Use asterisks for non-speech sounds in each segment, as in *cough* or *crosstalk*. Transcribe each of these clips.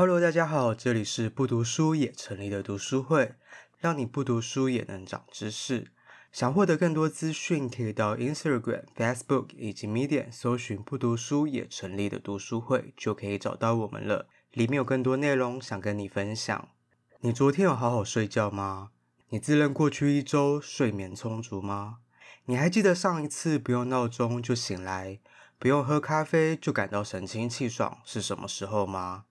Hello，大家好，这里是不读书也成立的读书会，让你不读书也能长知识。想获得更多资讯，可以到 Instagram、Facebook 以及 Medium 搜寻“不读书也成立的读书会”，就可以找到我们了。里面有更多内容想跟你分享。你昨天有好好睡觉吗？你自认过去一周睡眠充足吗？你还记得上一次不用闹钟就醒来，不用喝咖啡就感到神清气爽是什么时候吗？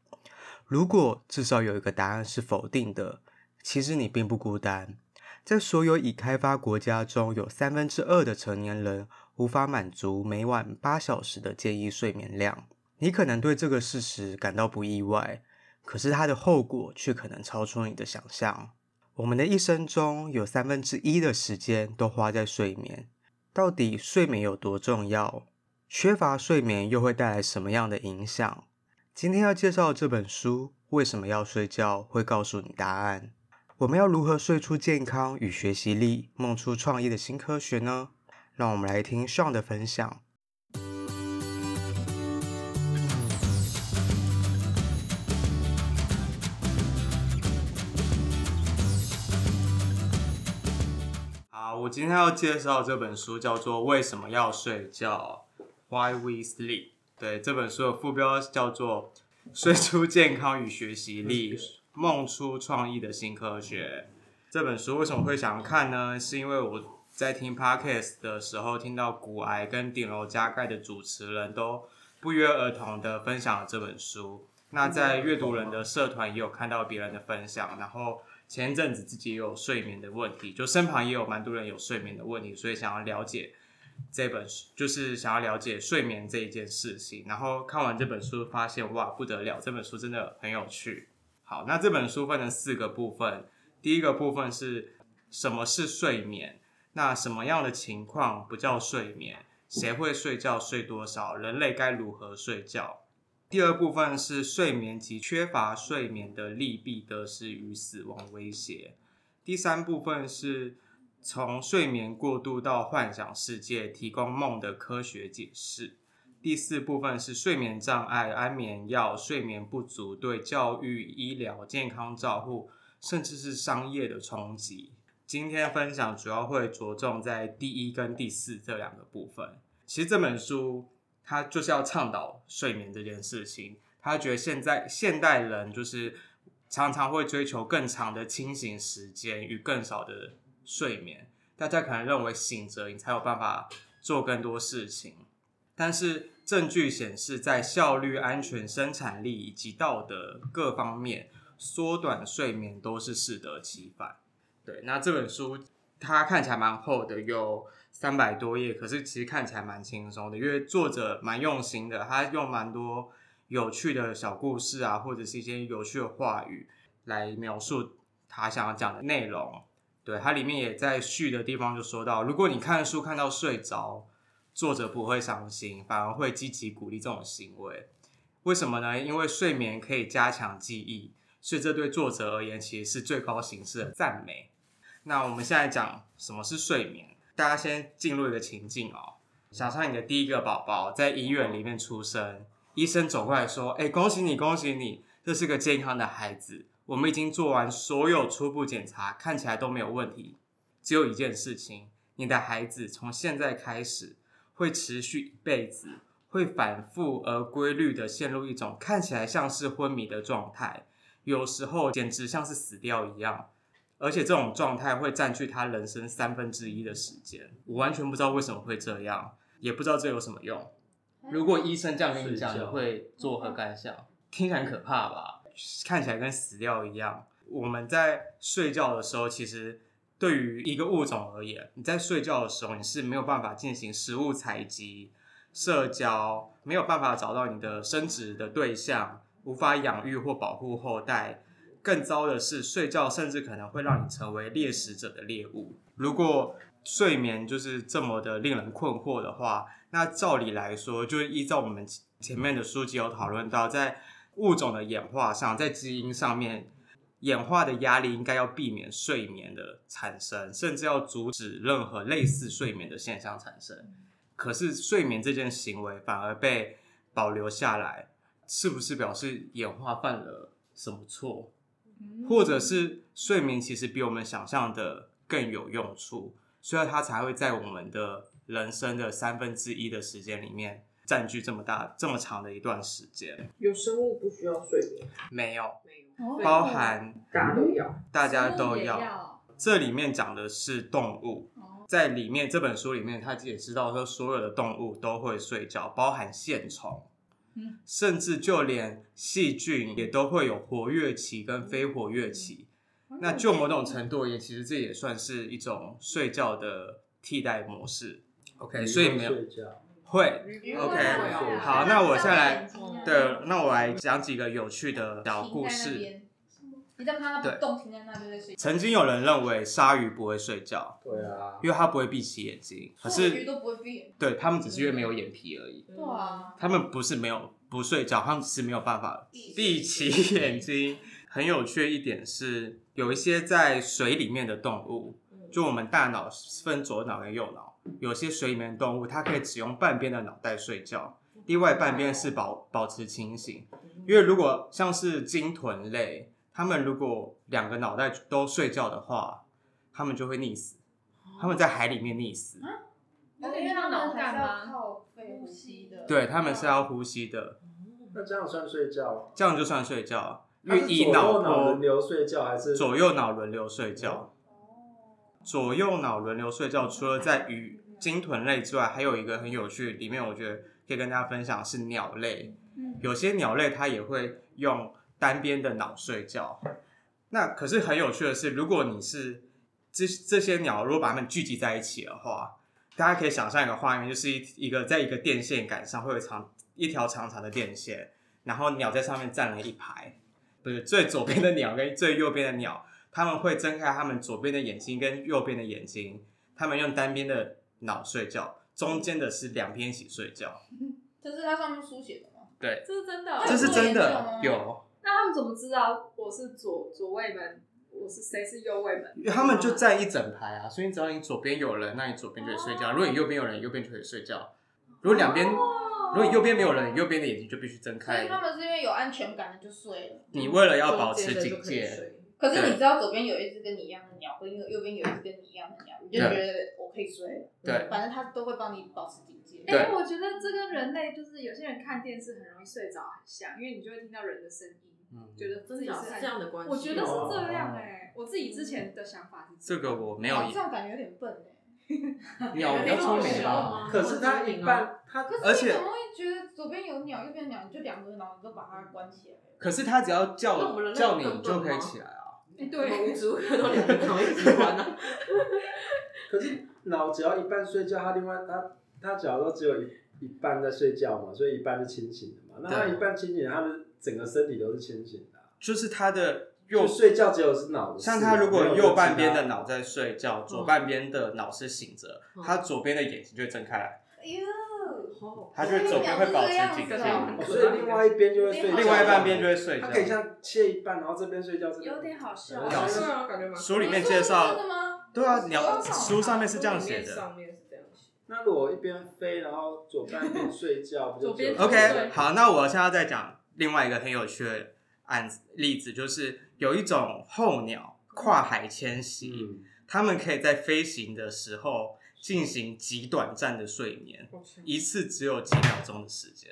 如果至少有一个答案是否定的，其实你并不孤单。在所有已开发国家中，有三分之二的成年人无法满足每晚八小时的建议睡眠量。你可能对这个事实感到不意外，可是它的后果却可能超出你的想象。我们的一生中有三分之一的时间都花在睡眠。到底睡眠有多重要？缺乏睡眠又会带来什么样的影响？今天要介绍的这本书《为什么要睡觉》会告诉你答案。我们要如何睡出健康与学习力，梦出创意的新科学呢？让我们来听 Sean 的分享。好，我今天要介绍这本书叫做《为什么要睡觉》（Why We Sleep）。对，这本书的副标叫做“睡出健康与学习力，梦出创意的新科学”。这本书为什么会想看呢？是因为我在听 Podcast 的时候，听到古癌跟顶楼加盖的主持人都不约而同的分享了这本书。那在阅读人的社团也有看到别人的分享，然后前一阵子自己也有睡眠的问题，就身旁也有蛮多人有睡眠的问题，所以想要了解。这本书就是想要了解睡眠这一件事情，然后看完这本书发现哇，不得了，这本书真的很有趣。好，那这本书分成四个部分，第一个部分是什么是睡眠？那什么样的情况不叫睡眠？谁会睡觉？睡多少？人类该如何睡觉？第二部分是睡眠及缺乏睡眠的利弊得失与死亡威胁。第三部分是。从睡眠过度到幻想世界，提供梦的科学解释。第四部分是睡眠障碍、安眠药、睡眠不足对教育、医疗、健康照护，甚至是商业的冲击。今天分享主要会着重在第一跟第四这两个部分。其实这本书它就是要倡导睡眠这件事情。他觉得现在现代人就是常常会追求更长的清醒时间与更少的。睡眠，大家可能认为醒着你才有办法做更多事情，但是证据显示，在效率、安全、生产力以及道德各方面，缩短睡眠都是适得其反。对，那这本书它看起来蛮厚的，有三百多页，可是其实看起来蛮轻松的，因为作者蛮用心的，他用蛮多有趣的小故事啊，或者是一些有趣的话语来描述他想要讲的内容。对，它里面也在序的地方就说到，如果你看书看到睡着，作者不会伤心，反而会积极鼓励这种行为。为什么呢？因为睡眠可以加强记忆，所以这对作者而言其实是最高形式的赞美。那我们现在讲什么是睡眠，大家先进入一个情境哦，想象你的第一个宝宝在医院里面出生，医生走过来说：“哎，恭喜你，恭喜你，这是个健康的孩子。”我们已经做完所有初步检查，看起来都没有问题。只有一件事情，你的孩子从现在开始会持续一辈子，会反复而规律的陷入一种看起来像是昏迷的状态，有时候简直像是死掉一样。而且这种状态会占据他人生三分之一的时间。我完全不知道为什么会这样，也不知道这有什么用。如果医生这样跟你讲，你会作何感想？听起来很可怕吧？看起来跟死掉一样。我们在睡觉的时候，其实对于一个物种而言，你在睡觉的时候，你是没有办法进行食物采集、社交，没有办法找到你的生殖的对象，无法养育或保护后代。更糟的是，睡觉甚至可能会让你成为猎食者的猎物。如果睡眠就是这么的令人困惑的话，那照理来说，就依照我们前面的书籍有讨论到，在物种的演化上，在基因上面，演化的压力应该要避免睡眠的产生，甚至要阻止任何类似睡眠的现象产生。可是睡眠这件行为反而被保留下来，是不是表示演化犯了什么错，或者是睡眠其实比我们想象的更有用处，所以它才会在我们的人生的三分之一的时间里面占据这么大、这么长的一段时间。有生物不需要睡眠？没有，没有，包含大家都要，大家都要。要。这里面讲的是动物，在里面这本书里面，他也知道说所有的动物都会睡觉，包含线虫。甚至就连细菌也都会有活跃期跟非活跃期，那就某种程度而言，其实这也算是一种睡觉的替代模式。OK，所以没有会 OK 好，那我下来对，那我来讲几个有趣的小故事。你让它不动，停在那就在睡觉。曾经有人认为鲨鱼不会睡觉，对啊，因为它不会闭起眼睛。可是鱼都不会闭，对，它们只是因为没有眼皮而已。对啊，它们不是没有不睡觉，它们只是没有办法闭起眼睛。很有趣的一点是，有一些在水里面的动物，就我们大脑分左脑跟右脑，有些水里面的动物，它可以只用半边的脑袋睡觉，另外半边是保保持清醒。因为如果像是鲸豚类。它们如果两个脑袋都睡觉的话，它们就会溺死。它们在海里面溺死。啊？因为他们还是要靠呼吸的。对，它们是要呼吸的。那这样算睡觉？这样就算睡觉。因为左右脑轮流睡觉还是？左右脑轮流睡觉。左右脑轮流睡觉，除了在鱼、鲸豚类之外，还有一个很有趣，里面我觉得可以跟大家分享是鸟类。有些鸟类它也会用。单边的脑睡觉，那可是很有趣的是，如果你是这这些鸟，如果把它们聚集在一起的话，大家可以想象一个画面，就是一一个在一个电线杆上会有长一条长长的电线，然后鸟在上面站了一排，不是最左边的鸟跟最右边的鸟，他们会睁开他们左边的眼睛跟右边的眼睛，他们用单边的脑睡觉，中间的是两边一起睡觉。*laughs* 这是它上面书写的吗？对，这是真的，这是真的有。那他们怎么知道我是左左卫门，我是谁是右卫门？他们就在一整排啊，所以只要你左边有人，那你左边就会睡觉；如果你右边有人，右边就会睡觉。如果两边，如果你右边没有人，右边的眼睛就必须睁开。所以他们是因为有安全感的就睡了。你为了要保持警戒，可是你知道左边有一只跟你一样的鸟，跟右边有一只跟你一样的鸟，你就觉得我可以睡。对，反正它都会帮你保持警戒。哎、欸，我觉得这跟人类就是有些人看电视很容易睡着很像，因为你就会听到人的声音。嗯，觉得自己是这样的关系，我觉得是这样哎。我自己之前的想法是这个，我没有。这样感觉有点笨 *laughs* 哎。鸟比较聪明吧？可是它它而且怎么会觉得左边有鸟，右边鸟，就两个脑子都把它关起来？可是它只要叫叫你就可以起来啊。哎，对，无时无刻都两个脑一直关啊。可是脑只要一半睡觉，它另外它它假如说只有一一半在睡觉嘛，所以一半是清醒的嘛。那它一半清醒，它的。整个身体都是清醒的，就是他的右睡觉只有是脑子，像他如果右半边的脑在睡觉，左半边的脑是醒着，他左边的眼睛就会睁开来。哎呦，他就左边会保持警觉，所以另外一边就会睡，另外一半边就会睡觉。他可以像切一半，然后这边睡觉，有点好笑。书里面介绍，对啊，鸟书上面是这样写的。那如果一边飞，然后左半边 *laughs* 睡觉，左边 OK，好，那我现在再讲。另外一个很有趣的案子例子，就是有一种候鸟跨海迁徙，嗯、他们可以在飞行的时候进行极短暂的睡眠，一次只有几秒钟的时间。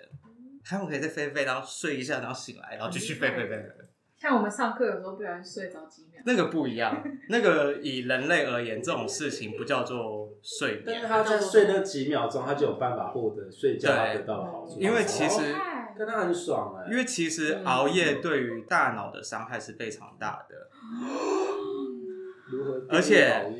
他们可以在飞飞，然后睡一下，然后醒来，然后继续飞飞飞飞。像我们上课有时候不小心睡着几秒，那个不一样。那个以人类而言，这种事情不叫做睡眠。但是他在睡那几秒钟，他就有办法获得睡觉得到好处。因为其实。跟他很爽哎，因为其实熬夜对于大脑的伤害是非常大的。如何？而且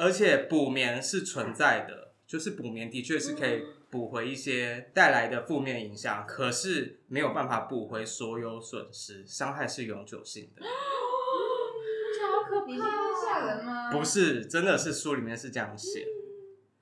而且补眠是存在的，就是补眠的确是可以补回一些带来的负面影响，可是没有办法补回所有损失，伤害是永久性的。好可怕！你是吓人吗？不是，真的是书里面是这样写。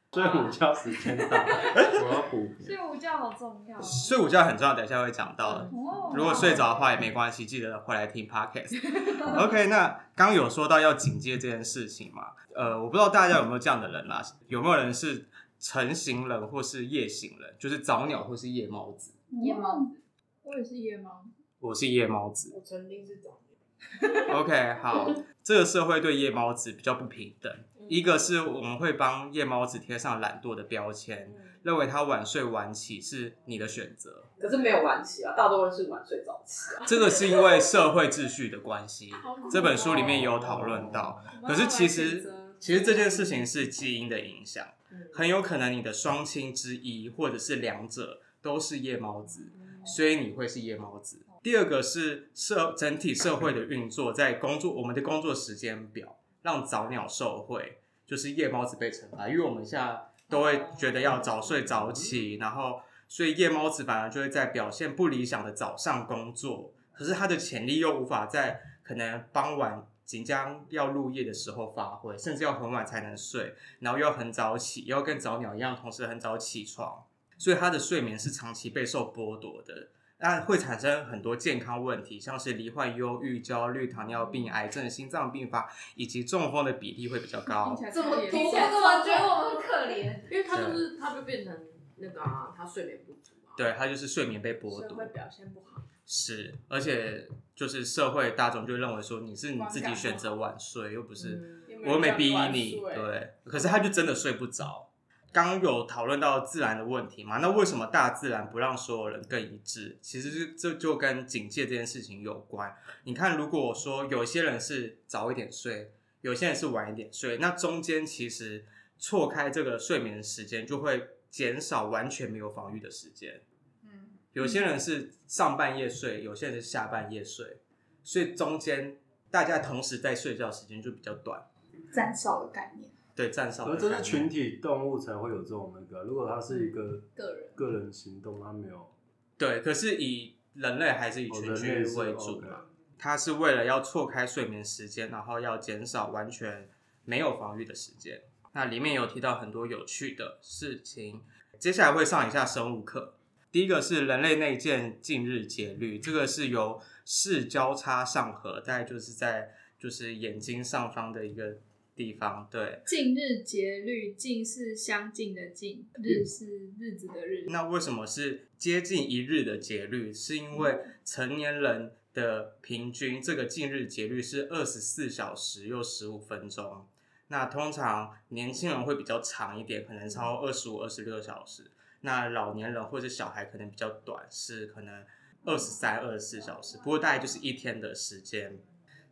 *laughs* 睡午觉时间到，*laughs* 我要补。睡午觉好重要。睡午觉很重要，等一下会讲到的。如果睡着的话也没关系，记得回来听 podcast。*laughs* OK，那刚有说到要警戒这件事情嘛？呃，我不知道大家有没有这样的人啦，有没有人是晨型人或是夜行人，就是早鸟或是夜猫子？夜猫子，我也是夜猫。我是夜猫子。我曾经是早鸟。OK，好，这个社会对夜猫子比较不平等。一个是我们会帮夜猫子贴上懒惰的标签，认为他晚睡晚起是你的选择。可是没有晚起啊，大多数是晚睡早起啊。这个是因为社会秩序的关系，这本书里面有讨论到。可是其实，其实这件事情是基因的影响，很有可能你的双亲之一或者是两者都是夜猫子，所以你会是夜猫子。第二个是社整体社会的运作，在工作我们的工作时间表。让早鸟受惠，就是夜猫子被惩罚，因为我们现在都会觉得要早睡早起，然后所以夜猫子反而就会在表现不理想的早上工作，可是他的潜力又无法在可能傍晚即将要入夜的时候发挥，甚至要很晚才能睡，然后又要很早起，又要跟早鸟一样，同时很早起床，所以他的睡眠是长期备受剥夺的。那会产生很多健康问题，像是罹患忧郁、焦虑、糖尿病、癌症、心脏病发以及中风的比例会比较高。*laughs* 这么多，我怎么觉得我们很可怜？因为他就是他就变成那个啊，他睡眠不足啊。对，他就是睡眠被剥夺，会表现不好。是，而且就是社会大众就认为说你是你自己选择晚睡，又不是我又没逼你。对，可是他就真的睡不着。刚有讨论到自然的问题嘛？那为什么大自然不让所有人更一致？其实这就跟警戒这件事情有关。你看，如果说有些人是早一点睡，有些人是晚一点睡，那中间其实错开这个睡眠的时间，就会减少完全没有防御的时间。嗯，有些人是上半夜睡，有些人是下半夜睡，所以中间大家同时在睡觉时间就比较短，占少的概念。对，占少。而这是群体动物才会有这种那个，如果它是一个个人个人行动，它没有。对，可是以人类还是以群居为主嘛？它是为了要错开睡眠时间，然后要减少完全没有防御的时间。那里面有提到很多有趣的事情，接下来会上一下生物课。第一个是人类内建近日节律，这个是由视交叉上颌，大概就是在就是眼睛上方的一个。地方对，近日节律，近是相近的近，日是日子的日。那为什么是接近一日的节律？是因为成年人的平均这个近日节律是二十四小时又十五分钟。那通常年轻人会比较长一点，可能超过二十五、二十六小时。那老年人或者小孩可能比较短，是可能二十三、二十四小时。不过大概就是一天的时间。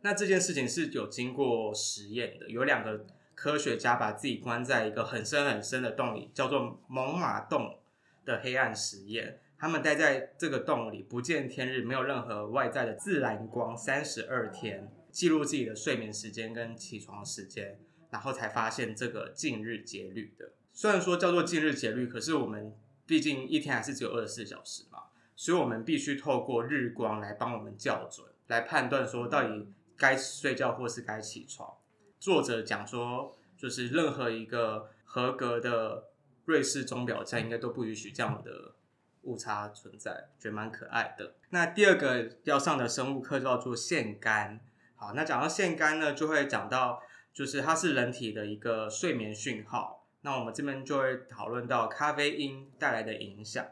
那这件事情是有经过实验的，有两个科学家把自己关在一个很深很深的洞里，叫做猛犸洞的黑暗实验。他们待在这个洞里，不见天日，没有任何外在的自然光，三十二天，记录自己的睡眠时间跟起床时间，然后才发现这个近日节律的。虽然说叫做近日节律，可是我们毕竟一天还是只有二十四小时嘛，所以我们必须透过日光来帮我们校准，来判断说到底。该睡觉或是该起床。作者讲说，就是任何一个合格的瑞士钟表匠应该都不允许这样的误差存在，觉得蛮可爱的。那第二个要上的生物课叫做腺苷。好，那讲到腺苷呢，就会讲到就是它是人体的一个睡眠讯号。那我们这边就会讨论到咖啡因带来的影响。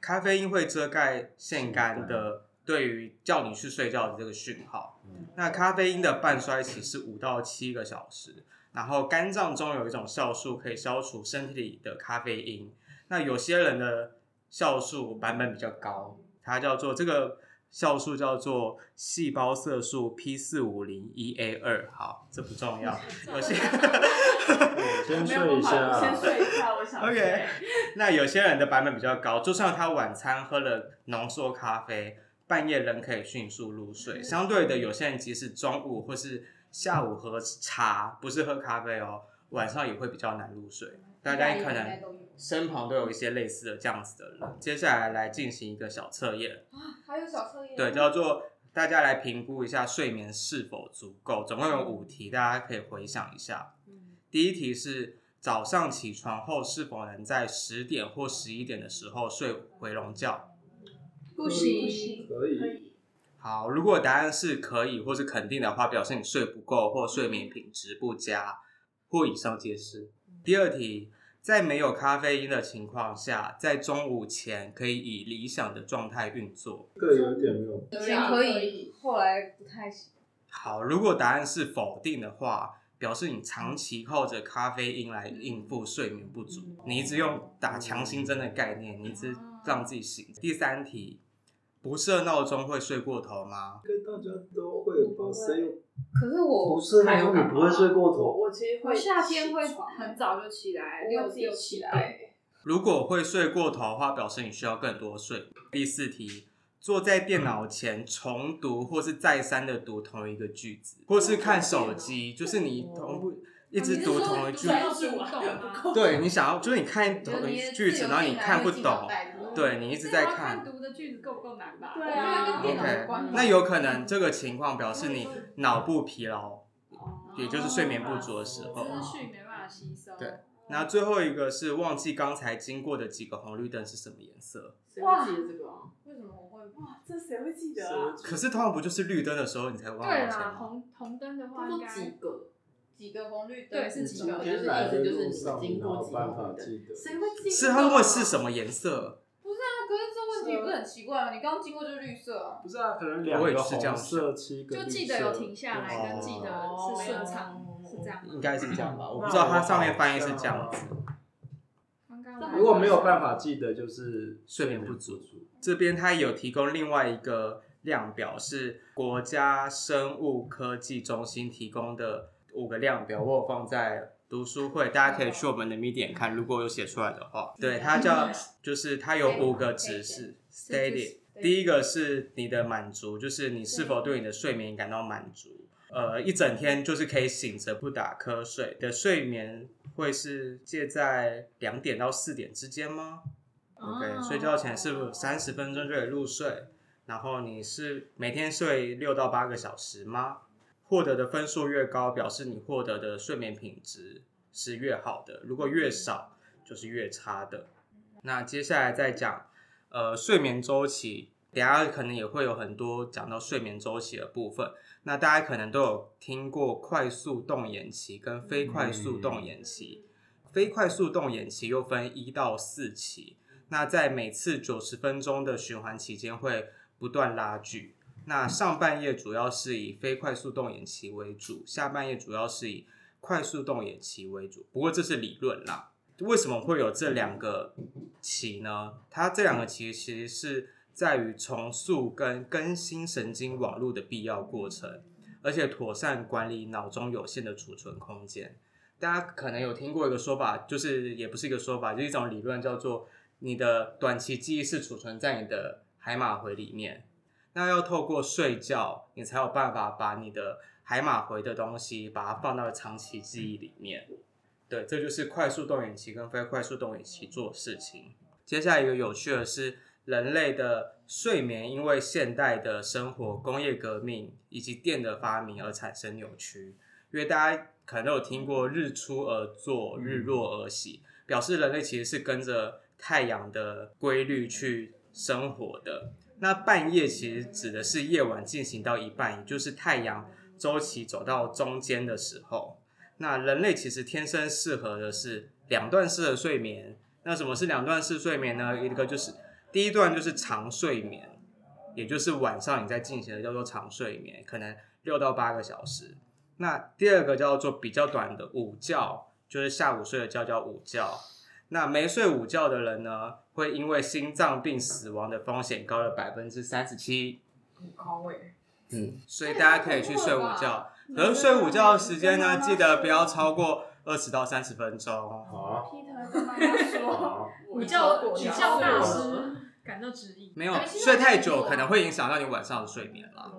咖啡因会遮盖腺苷的。对于叫你去睡觉的这个讯号，那咖啡因的半衰期是五到七个小时，然后肝脏中有一种酵素可以消除身体里的咖啡因，那有些人的酵素版本比较高，它叫做这个酵素叫做细胞色素 P 四五零一 A 二，好，这不重要，*laughs* 有些 *laughs* 先睡一下，先睡一下，我想 *laughs* OK，那有些人的版本比较高，就算他晚餐喝了浓缩咖啡。半夜人可以迅速入睡，相对的，有些人即使中午或是下午喝茶，不是喝咖啡哦，晚上也会比较难入睡。大家可能身旁都有一些类似的这样子的人。接下来来进行一个小测验啊，还有小测验？对，叫做大家来评估一下睡眠是否足够。总共有五题，大家可以回想一下。第一题是早上起床后是否能在十点或十一点的时候睡回笼觉？不行，可以。好，如果答案是可以或是肯定的话，表示你睡不够或睡眠品质不佳，或以上皆是。第二题，在没有咖啡因的情况下，在中午前可以以理想的状态运作。对，有点没有。有点可以，后来不太行。好，如果答案是否定的话，表示你长期靠着咖啡因来应付睡眠不足，你一直用打强心针的概念，你一直让自己醒。第三题。不设闹钟会睡过头吗？跟大家都会吧，谁有？可是我不设闹钟你不会睡过头。我其实会夏天会很早就起来，六点起来。如果会睡过头的话，表示你需要更多睡。第四题，坐在电脑前重读或是再三的读同一个句子，或是看手机，就是你同步。一直读同一句，对，你想要就是你看同一句子，然后你看不懂，对，你一直在看。读的句子够不够难吧？对啊，OK，那有可能这个情况表示你脑部疲劳，也就是睡眠不足的时候。资讯没办法吸收。对，那最后一个是忘记刚才经过的几个红绿灯是什么颜色？哇，记得这个？为什么我会？哇，这谁会记得啊？可是通常不就是绿灯的时候你才忘记吗？对啦，红红灯的话应该几个。几个红绿灯？对，是几个？就是意思就是你经过几个红灯，谁会记得？是他们是什么颜色？不是啊，可是这问题不是很奇怪吗？你刚刚经过就是绿色啊。不是啊，可能两个红色，七个绿色。就记得有停下来，跟记得是顺畅，是这样。应该是这样吧？我不知道它上面翻译是这样子。如果没有办法记得，就是睡眠不足。这边它有提供另外一个量表，是国家生物科技中心提供的。五个量表，我有放在读书会，大家可以去我们的 Medium 看，如果有写出来的话。对，它叫，就是它有五个指示，Steady。第一个是你的满足，就是你是否对你的睡眠感到满足。呃，一整天就是可以醒着不打瞌睡的睡眠，会是介在两点到四点之间吗？OK，睡觉前是不是三十分钟就可以入睡？然后你是每天睡六到八个小时吗？获得的分数越高，表示你获得的睡眠品质是越好的；如果越少，就是越差的。那接下来再讲，呃，睡眠周期，等下可能也会有很多讲到睡眠周期的部分。那大家可能都有听过快速动眼期跟非快速动眼期，非快速动眼期又分一到四期。那在每次九十分钟的循环期间会不断拉锯。那上半夜主要是以非快速动眼期为主，下半夜主要是以快速动眼期为主。不过这是理论啦。为什么会有这两个期呢？它这两个期其实是在于重塑跟更新神经网络的必要过程，而且妥善管理脑中有限的储存空间。大家可能有听过一个说法，就是也不是一个说法，就是一种理论，叫做你的短期记忆是储存在你的海马回里面。那要透过睡觉，你才有办法把你的海马回的东西，把它放到长期记忆里面。对，这就是快速动眼期跟非快速动眼期做事情。接下来一个有趣的是，人类的睡眠因为现代的生活、工业革命以及电的发明而产生扭曲。因为大家可能都有听过“日出而作，日落而息”，表示人类其实是跟着太阳的规律去生活的。那半夜其实指的是夜晚进行到一半，也就是太阳周期走到中间的时候。那人类其实天生适合的是两段式的睡眠。那什么是两段式睡眠呢？一个就是第一段就是长睡眠，也就是晚上你在进行的叫做长睡眠，可能六到八个小时。那第二个叫做比较短的午觉，就是下午睡的觉叫午觉。那没睡午觉的人呢，会因为心脏病死亡的风险高了百分之三十七。很高诶。嗯，所以大家可以去睡午觉，可是睡午觉的时间呢，记得不要超过二十到三十分钟。好。Peter 跟妈妈说，*laughs* 午觉午觉大师感到质疑。没有，睡太久可能会影响到你晚上的睡眠了。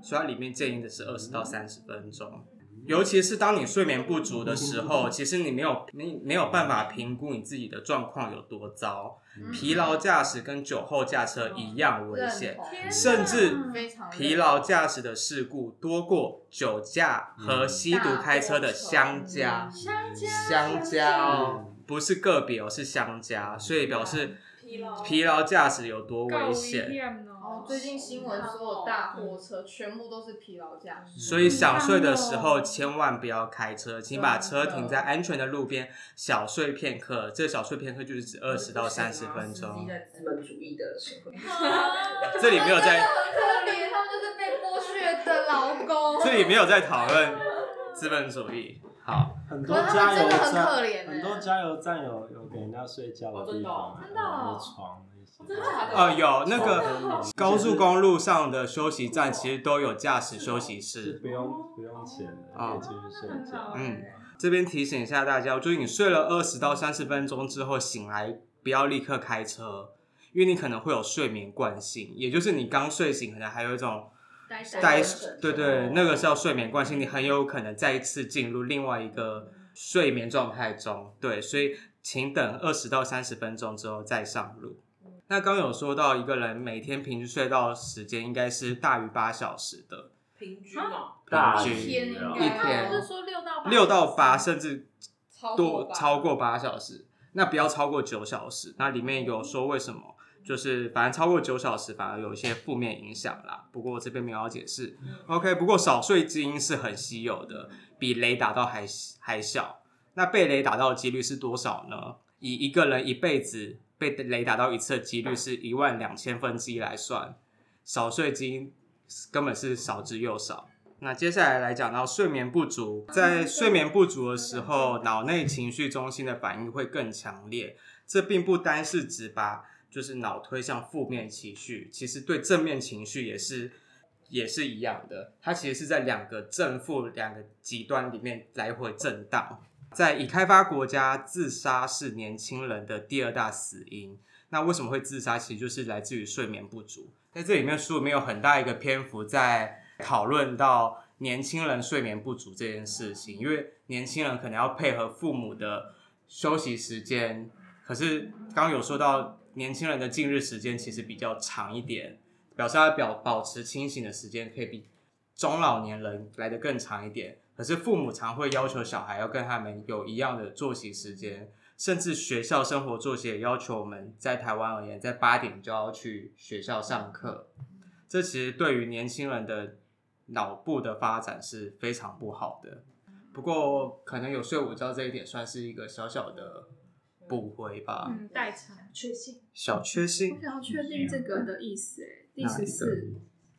所以它里面建议的是二十到三十分钟。尤其是当你睡眠不足的时候，其实你没有你没有办法评估你自己的状况有多糟。疲劳驾驶跟酒后驾车一样危险，甚至疲劳驾驶的事故多过酒驾和吸毒开车的相加。相加哦，不是个别哦，是相加，所以表示疲劳驾驶有多危险。哦，最近新闻所有大货车全部都是疲劳驾驶，所以想睡的时候千万不要开车，请把车停在安全的路边，小睡片刻。这小睡片刻就是指二十到三十分钟。在资本主义的社会，*laughs* 这里没有在。很可怜，他们就是被剥削的劳工。这里没有在讨论资本主义。好，很多加油站，很多加油站有有给人家睡觉的地方，真的，有床。哦，有那个高速公路上的休息站，其实都有驾驶休息室，不用不用钱的，可以继续睡觉。嗯，这边提醒一下大家，就是你睡了二十到三十分钟之后醒来，不要立刻开车，因为你可能会有睡眠惯性，也就是你刚睡醒，可能还有一种呆，对对，那个是叫睡眠惯性，你很有可能再一次进入另外一个睡眠状态中。对，所以请等二十到三十分钟之后再上路。那刚有说到一个人每天平均睡到时间应该是大于八小时的平均哦，平均一天一天是说六到六到八，甚至多超过八小时，那不要超过九小时。那里面有说为什么？就是反正超过九小时反而有一些负面影响啦。不过我这边没有要解释。OK，不过少睡基因是很稀有的，比雷打到还还小。那被雷打到的几率是多少呢？以一个人一辈子。被雷打到一次的几率是一万两千分之一来算，少睡基因根本是少之又少。那接下来来讲到睡眠不足，在睡眠不足的时候，脑内情绪中心的反应会更强烈。这并不单是指把就是脑推向负面情绪，其实对正面情绪也是也是一样的。它其实是在两个正负两个极端里面来回震荡。在已开发国家，自杀是年轻人的第二大死因。那为什么会自杀？其实就是来自于睡眠不足。在这里面，书里面有很大一个篇幅在讨论到年轻人睡眠不足这件事情。因为年轻人可能要配合父母的休息时间，可是刚有说到年轻人的近日时间其实比较长一点，表示他表保持清醒的时间可以比中老年人来得更长一点。可是父母常会要求小孩要跟他们有一样的作息时间，甚至学校生活作息也要求我们在台湾而言，在八点就要去学校上课。这其实对于年轻人的脑部的发展是非常不好的。不过可能有睡午觉这一点算是一个小小的补回吧。嗯，代偿缺陷，小缺陷。我想要确定这个的意思，哎，意思是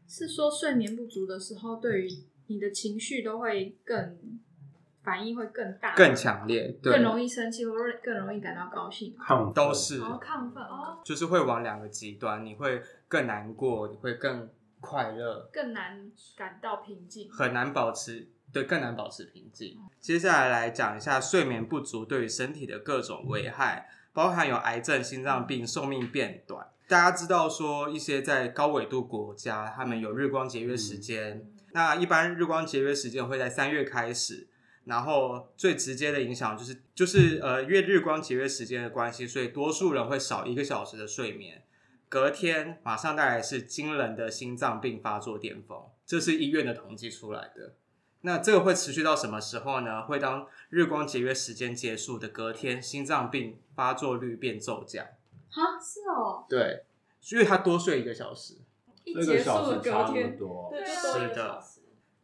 是说睡眠不足的时候对于。你的情绪都会更反应会更大，更强烈，对，更容易生气，或者更容易感到高兴，亢都是哦，亢奋哦，就是会往两个极端，你会更难过，你会更快乐，更难感到平静，很难保持，对，更难保持平静。嗯。接下来来讲一下睡眠不足对于身体的各种危害，包含有癌症、心脏病、寿命变短。大家知道说一些在高纬度国家，他们有日光节约时间。嗯那一般日光节约时间会在三月开始，然后最直接的影响就是就是呃，因为日光节约时间的关系，所以多数人会少一个小时的睡眠，隔天马上带来是惊人的心脏病发作巅峰，这是医院的统计出来的。那这个会持续到什么时候呢？会当日光节约时间结束的隔天，心脏病发作率变骤降。哈，是哦。对，因为他多睡一个小时。一结束的隔天，对，是的，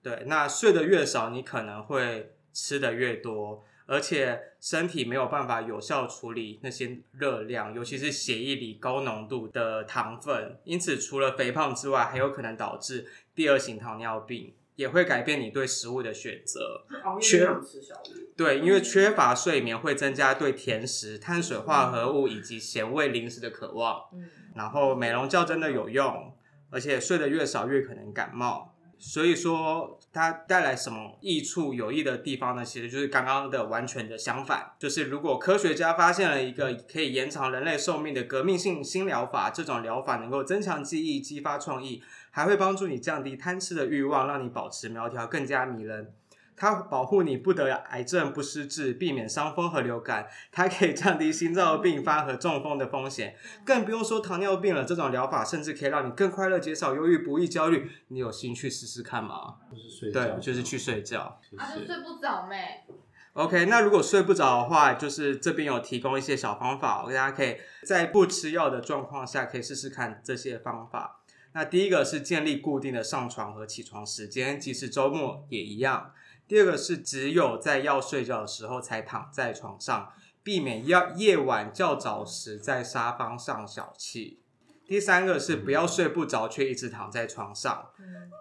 对，那睡得越少，你可能会吃的越多，而且身体没有办法有效处理那些热量，尤其是血液里高浓度的糖分，因此除了肥胖之外，还有可能导致第二型糖尿病，也会改变你对食物的选择。缺对，因为缺乏睡眠会增加对甜食、碳水化合物以及咸味零食的渴望。然后美容觉真的有用。而且睡得越少越可能感冒，所以说它带来什么益处有益的地方呢？其实就是刚刚的完全的相反，就是如果科学家发现了一个可以延长人类寿命的革命性新疗法，这种疗法能够增强记忆、激发创意，还会帮助你降低贪吃的欲望，让你保持苗条更加迷人。它保护你不得癌症、不失智，避免伤风和流感。它可以降低心脏病发和中风的风险，更不用说糖尿病了。这种疗法甚至可以让你更快乐，减少忧郁、不易焦虑。你有兴趣试试看吗？就是睡对，就是去睡觉。啊，就睡不着没？OK，那如果睡不着的话，就是这边有提供一些小方法，大家可以在不吃药的状况下，可以试试看这些方法。那第一个是建立固定的上床和起床时间，即使周末也一样。第二个是只有在要睡觉的时候才躺在床上，避免要夜晚较早时在沙发上小憩。第三个是不要睡不着却一直躺在床上，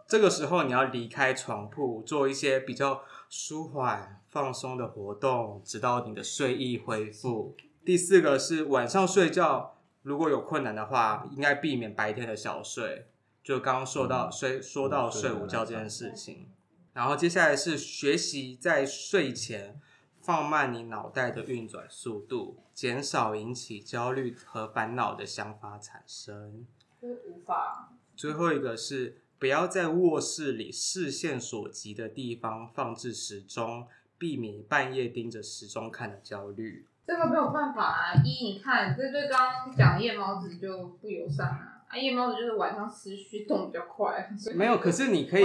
这个时候你要离开床铺，做一些比较舒缓放松的活动，直到你的睡意恢复。第四个是晚上睡觉。如果有困难的话，应该避免白天的小睡。就刚刚说到睡，说到睡午觉这件事情。然后接下来是学习在睡前放慢你脑袋的运转速度，减少引起焦虑和烦恼的想法产生。无法。最后一个是不要在卧室里视线所及的地方放置时钟，避免半夜盯着时钟看的焦虑。这个没有办法啊！一，你看，这对刚刚讲的夜猫子就不友善啊！啊，夜猫子就是晚上思绪动比较快，没有。可是你可以。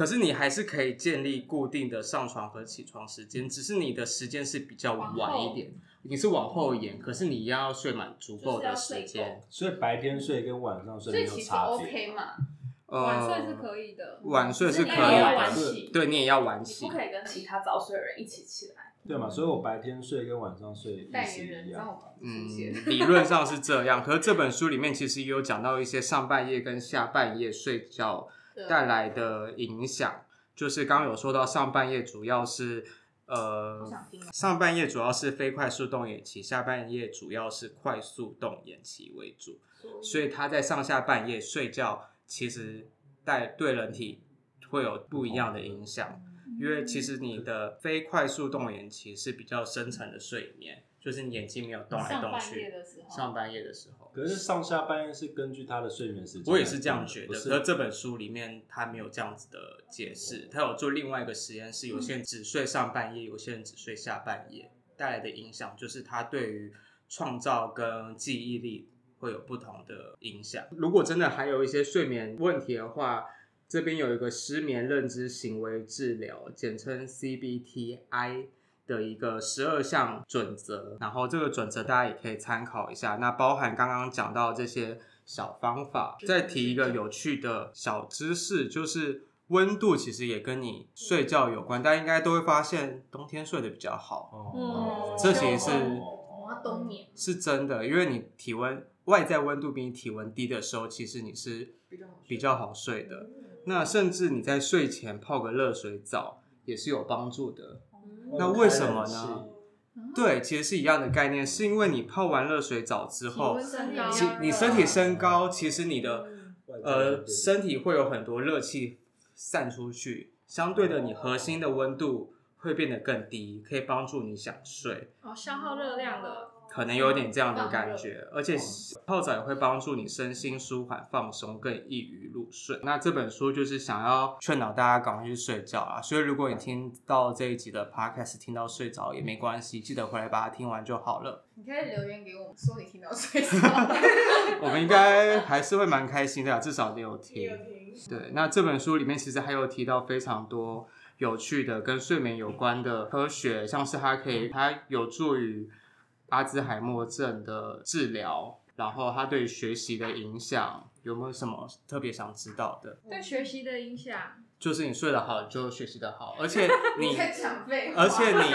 可是你还是可以建立固定的上床和起床时间，只是你的时间是比较晚一点，你是往后延，可是你一样要睡满足够的时间。所以白天睡跟晚上睡没有差别。所以其实 OK 嘛？呃，晚睡是可以的，晚睡是可以的，对，你也要晚起，不可以跟其他早睡的人一起起来。对嘛？所以我白天睡跟晚上睡代言人一样。嗯，*laughs* 理论上是这样。可是这本书里面其实也有讲到一些上半夜跟下半夜睡觉带来的影响。就是刚刚有说到上半夜主要是呃，上半夜主要是非快速动眼期，下半夜主要是快速动眼期为主。所以他在上下半夜睡觉，其实带对人体会有不一样的影响。因为其实你的非快速动眼期是比较深层的睡眠，就是你眼睛没有动来动去。上半夜的时候，可是上下半夜是根据他的睡眠时间。我也是这样觉得。可是这本书里面他没有这样子的解释，他有做另外一个实验，是有些人只睡上半夜，有些人只睡下半夜，带来的影响就是他对于创造跟记忆力会有不同的影响。如果真的还有一些睡眠问题的话，这边有一个失眠认知行为治疗，简称 CBTI 的一个十二项准则，然后这个准则大家也可以参考一下。那包含刚刚讲到这些小方法，再提一个有趣的小知识，就是温度其实也跟你睡觉有关。大家应该都会发现冬天睡得比较好，嗯，这其实是冬眠是真的，因为你体温外在温度比你体温低的时候，其实你是比较好睡的。那甚至你在睡前泡个热水澡也是有帮助的。那为什么呢？对，其实是一样的概念，是因为你泡完热水澡之后，其你身体升高，其实你的呃身体会有很多热气散出去，相对的，你核心的温度会变得更低，可以帮助你想睡。哦，消耗热量的。可能有点这样的感觉，而且泡澡也会帮助你身心舒缓放松，更易于入睡。那这本书就是想要劝导大家赶快去睡觉啊！所以如果你听到这一集的 podcast 听到睡着也没关系，记得回来把它听完就好了。你可以留言给我们说你听到睡着，*laughs* 我们应该还是会蛮开心的，至少你有听。对，那这本书里面其实还有提到非常多有趣的跟睡眠有关的科学，像是它可以，它有助于。阿兹海默症的治疗，然后他对学习的影响有没有什么特别想知道的？对学习的影响，就是你睡得好就学习的好，而且 *laughs* 你，你而且你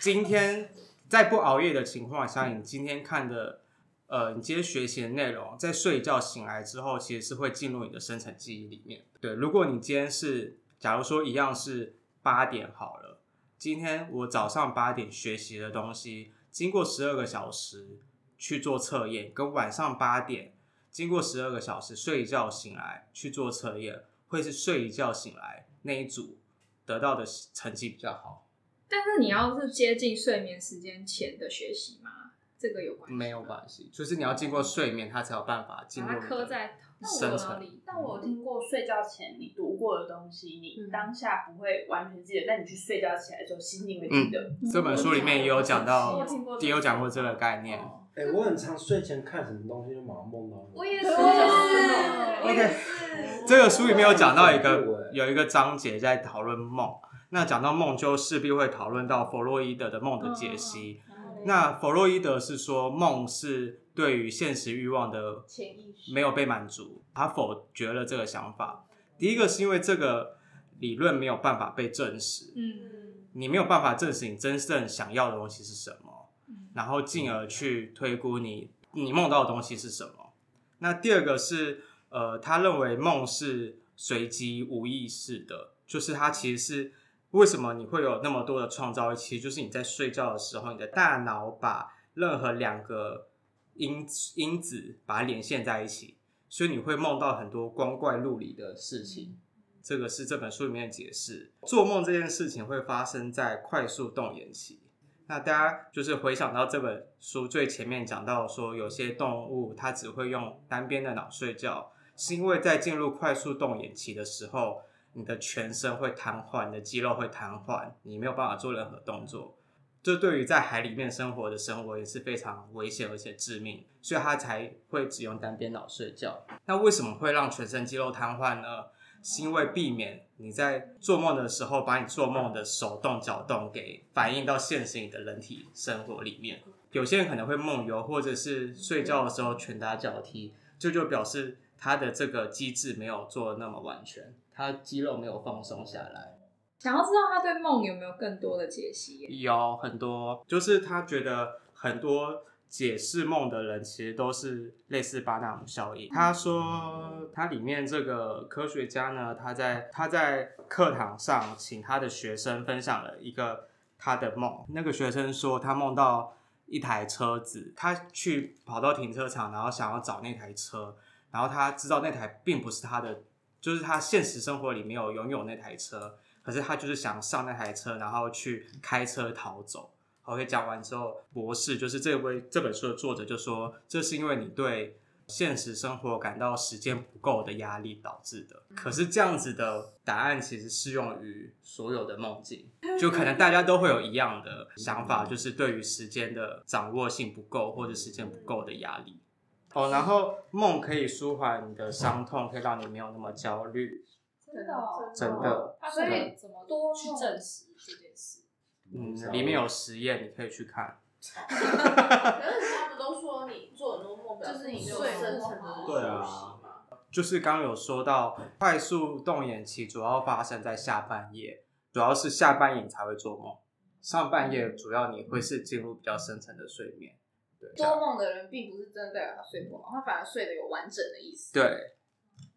今天在不熬夜的情况下，你今天看的，呃，你今天学习的内容，在睡觉醒来之后，其实是会进入你的深层记忆里面。对，如果你今天是，假如说一样是八点好了。今天我早上八点学习的东西，经过十二个小时去做测验，跟晚上八点经过十二个小时睡一觉醒来去做测验，会是睡一觉醒来那一组得到的成绩比较好。但是你要是接近睡眠时间前的学习吗？这个有关系？没有关系，就是你要经过睡眠，它才有办法进入。它刻在。但我有，但我有听过睡觉前你读过的东西，你当下不会完全记得，但你去睡觉起来之后，心里会记得。嗯，这本书里面也有讲到，也有讲过这个概念。哎，我很常睡前看什么东西就马上梦到。我也是。OK，这个书里面有讲到一个有一个章节在讨论梦，那讲到梦就势必会讨论到弗洛伊德的梦的解析。那弗洛伊德是说梦是。对于现实欲望的潜意识没有被满足，他否决了这个想法。第一个是因为这个理论没有办法被证实，嗯，你没有办法证实你真正想要的东西是什么，然后进而去推估你你梦到的东西是什么。那第二个是，呃，他认为梦是随机无意识的，就是他其实是。为什么你会有那么多的创造力？其实就是你在睡觉的时候，你的大脑把任何两个因因子把它连线在一起，所以你会梦到很多光怪陆离的事情。这个是这本书里面的解释。做梦这件事情会发生在快速动眼期。那大家就是回想到这本书最前面讲到说，有些动物它只会用单边的脑睡觉，是因为在进入快速动眼期的时候。你的全身会瘫痪，你的肌肉会瘫痪，你没有办法做任何动作。这对于在海里面生活的生活也是非常危险而且致命，所以他才会只用单边脑睡觉。那为什么会让全身肌肉瘫痪呢？是因为避免你在做梦的时候把你做梦的手动脚动给反映到现实你的人体生活里面。有些人可能会梦游，或者是睡觉的时候拳打脚踢，这就，表示他的这个机制没有做那么完全。他肌肉没有放松下来，想要知道他对梦有没有更多的解析？有很多，就是他觉得很多解释梦的人其实都是类似巴纳姆效应。他说，他里面这个科学家呢，他在他在课堂上请他的学生分享了一个他的梦。那个学生说，他梦到一台车子，他去跑到停车场，然后想要找那台车，然后他知道那台并不是他的。就是他现实生活里没有拥有那台车，可是他就是想上那台车，然后去开车逃走。OK，讲完之后，博士就是这位这本书的作者就说，这是因为你对现实生活感到时间不够的压力导致的。可是这样子的答案其实适用于所有的梦境，就可能大家都会有一样的想法，就是对于时间的掌握性不够或者时间不够的压力。哦，然后梦可以舒缓你的伤痛，可以让你没有那么焦虑。真的，哦，真的。所以怎么多去证实这件事？嗯，里面有实验，你可以去看。可是他们都说你做很多梦，就是你睡深层的对啊。就是刚刚有说到，快速动眼期主要发生在下半夜，主要是下半夜才会做梦，上半夜主要你会是进入比较深层的睡眠。做梦的人并不是真的代表他睡过，他反而睡得有完整的意思。对，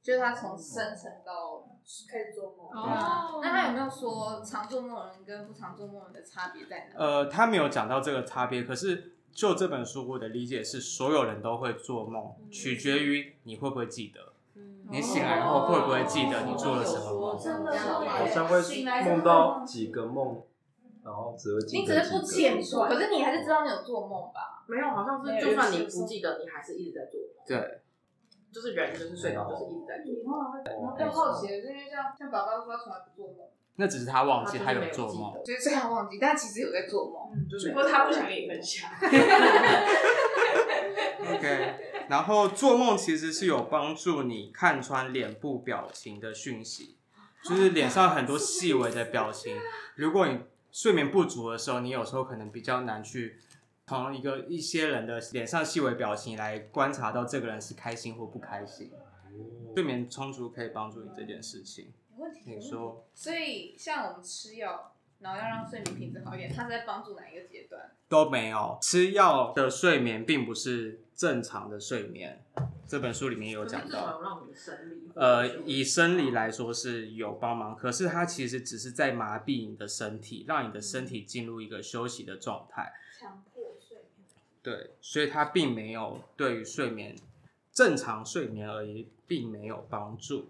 就是他从深层到开始做梦。哦，那他有没有说常做梦的人跟不常做梦人的差别在哪？呃，他没有讲到这个差别。可是就这本书我的理解是，所有人都会做梦，嗯、取决于你会不会记得。嗯、你醒来后会不会记得你做了什么梦？真的，好像会梦到几个梦。然后只会记得，你只是不清楚，可是你还是知道你有做梦吧？没有，好像是就算你不记得，你还是一直在做梦。对，就是人就是睡着就是一直在做梦。我更好奇的是，因为像像宝宝说他从来不做梦，那只是他忘记他有做梦，就是这样忘记，但其实有在做梦，就是不过他不想跟你分享。*laughs* OK，然后做梦其实是有帮助你看穿脸部表情的讯息，就是脸上很多细微的表情，如果你。睡眠不足的时候，你有时候可能比较难去从一个一些人的脸上细微表情来观察到这个人是开心或不开心。睡眠充足可以帮助你这件事情。没问题。你说。所以像我们吃药，然后要让睡眠品质好一点，它是在帮助哪一个阶段？都没有。吃药的睡眠并不是正常的睡眠。这本书里面有讲到，呃，以生理来说是有帮忙，可是它其实只是在麻痹你的身体，让你的身体进入一个休息的状态。对，所以它并没有对于睡眠正常睡眠而言，并没有帮助。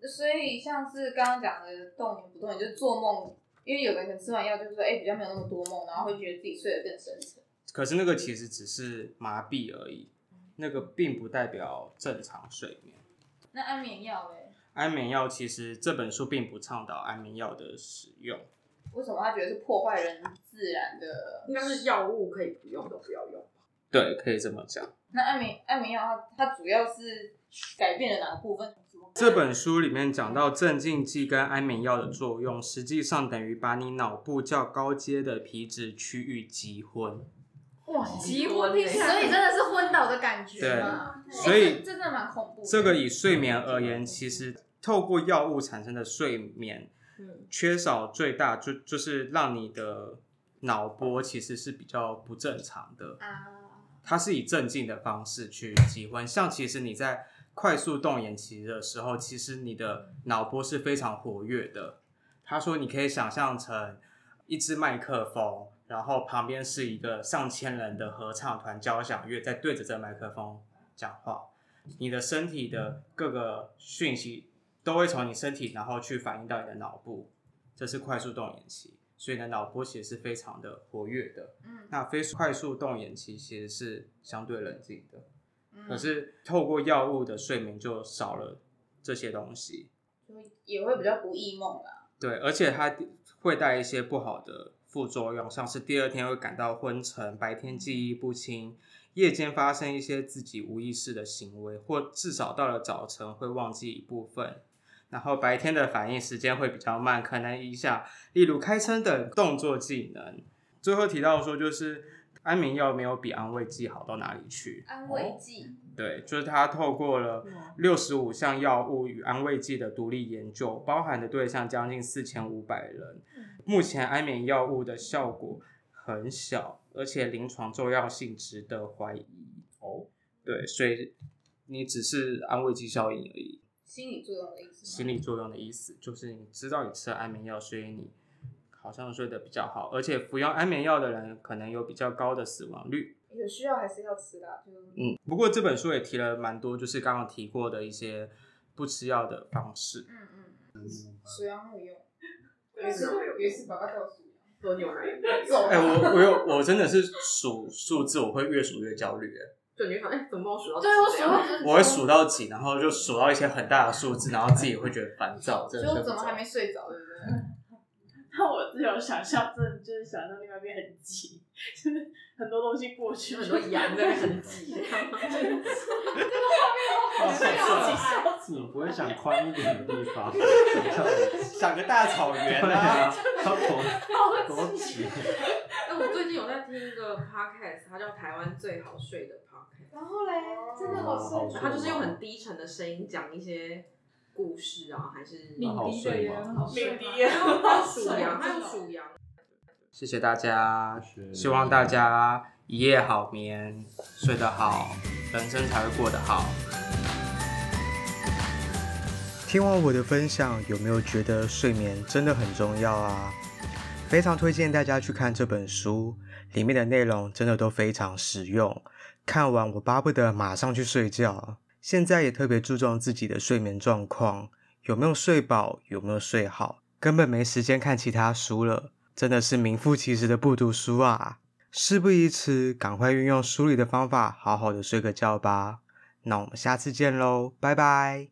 所以像是刚刚讲的动也不动眼，就是做梦，因为有的人可能吃完药就是说，哎，比较没有那么多梦，然后会觉得自己睡得更深沉。可是那个其实只是麻痹而已。那个并不代表正常睡眠。那安眠药嘞？安眠药其实这本书并不倡导安眠药的使用。为什么他觉得是破坏人自然的？应该是药物可以不用都不要用。对，可以这么讲。那安眠安眠药它它主要是改变了哪个部分？这本书里面讲到镇静剂跟安眠药的作用，实际上等于把你脑部较高阶的皮质区域击昏。哇，急昏，所以真的是昏倒的感觉。对，所以这真的蛮恐怖。这个以睡眠而言，其实透过药物产生的睡眠，缺少最大就就是让你的脑波其实是比较不正常的。它是以镇静的方式去急昏，像其实你在快速动眼期的时候，其实你的脑波是非常活跃的。他说你可以想象成一支麦克风。然后旁边是一个上千人的合唱团交响乐在对着这麦克风讲话，你的身体的各个讯息都会从你身体然后去反映到你的脑部，这是快速动眼期，所以你的脑波其实是非常的活跃的。嗯，那非快速动眼期其实是相对冷静的，可是透过药物的睡眠就少了这些东西，也会比较不易梦啦。对，而且它会带一些不好的。副作用像是第二天会感到昏沉，白天记忆不清，夜间发生一些自己无意识的行为，或至少到了早晨会忘记一部分，然后白天的反应时间会比较慢，可能影响例如开车等动作技能。最后提到说就是。安眠药没有比安慰剂好到哪里去？安慰剂，对，就是它透过了六十五项药物与安慰剂的独立研究，包含的对象将近四千五百人。目前安眠药物的效果很小，而且临床重要性值得怀疑。哦，对，所以你只是安慰剂效应而已。心理作用的意思？心理作用的意思就是你知道你吃了安眠药，所以你。好像睡得比较好，而且服用安眠药的人可能有比较高的死亡率。有需要还是要吃的，就嗯。不过这本书也提了蛮多，就是刚刚提过的一些不吃药的方式。嗯嗯嗯。数羊会用，有一次有一次爸爸叫我数羊，喝牛奶。哎，我我有我真的是数数字，我会越数越焦虑哎。就你会哎，怎么帮我数到？对我数，*laughs* 我会数到几，然后就数到一些很大的数字，然后自己会觉得烦躁。就我怎么还没睡着，对不对？那我只有想象，真的就是想象另外一边很挤，就是很多东西过去，很多羊在那很挤，这样吗？*laughs* 你不会想宽一点的地方？想个大草原啊，多多挤。哎，我最近有在听一个 podcast，它叫《台湾最好睡的。然后嘞，真的好睡。他就是用很低沉的声音讲一些。故事啊，还是好睡吗？敏迪耶，还有数羊，还有属羊。*laughs* 谢谢大家，希望大家一夜好眠，睡得好，人生才会过得好。听完我的分享，有没有觉得睡眠真的很重要啊？非常推荐大家去看这本书，里面的内容真的都非常实用。看完我巴不得马上去睡觉。现在也特别注重自己的睡眠状况，有没有睡饱，有没有睡好，根本没时间看其他书了，真的是名副其实的不读书啊！事不宜迟，赶快运用书里的方法，好好的睡个觉吧。那我们下次见喽，拜拜。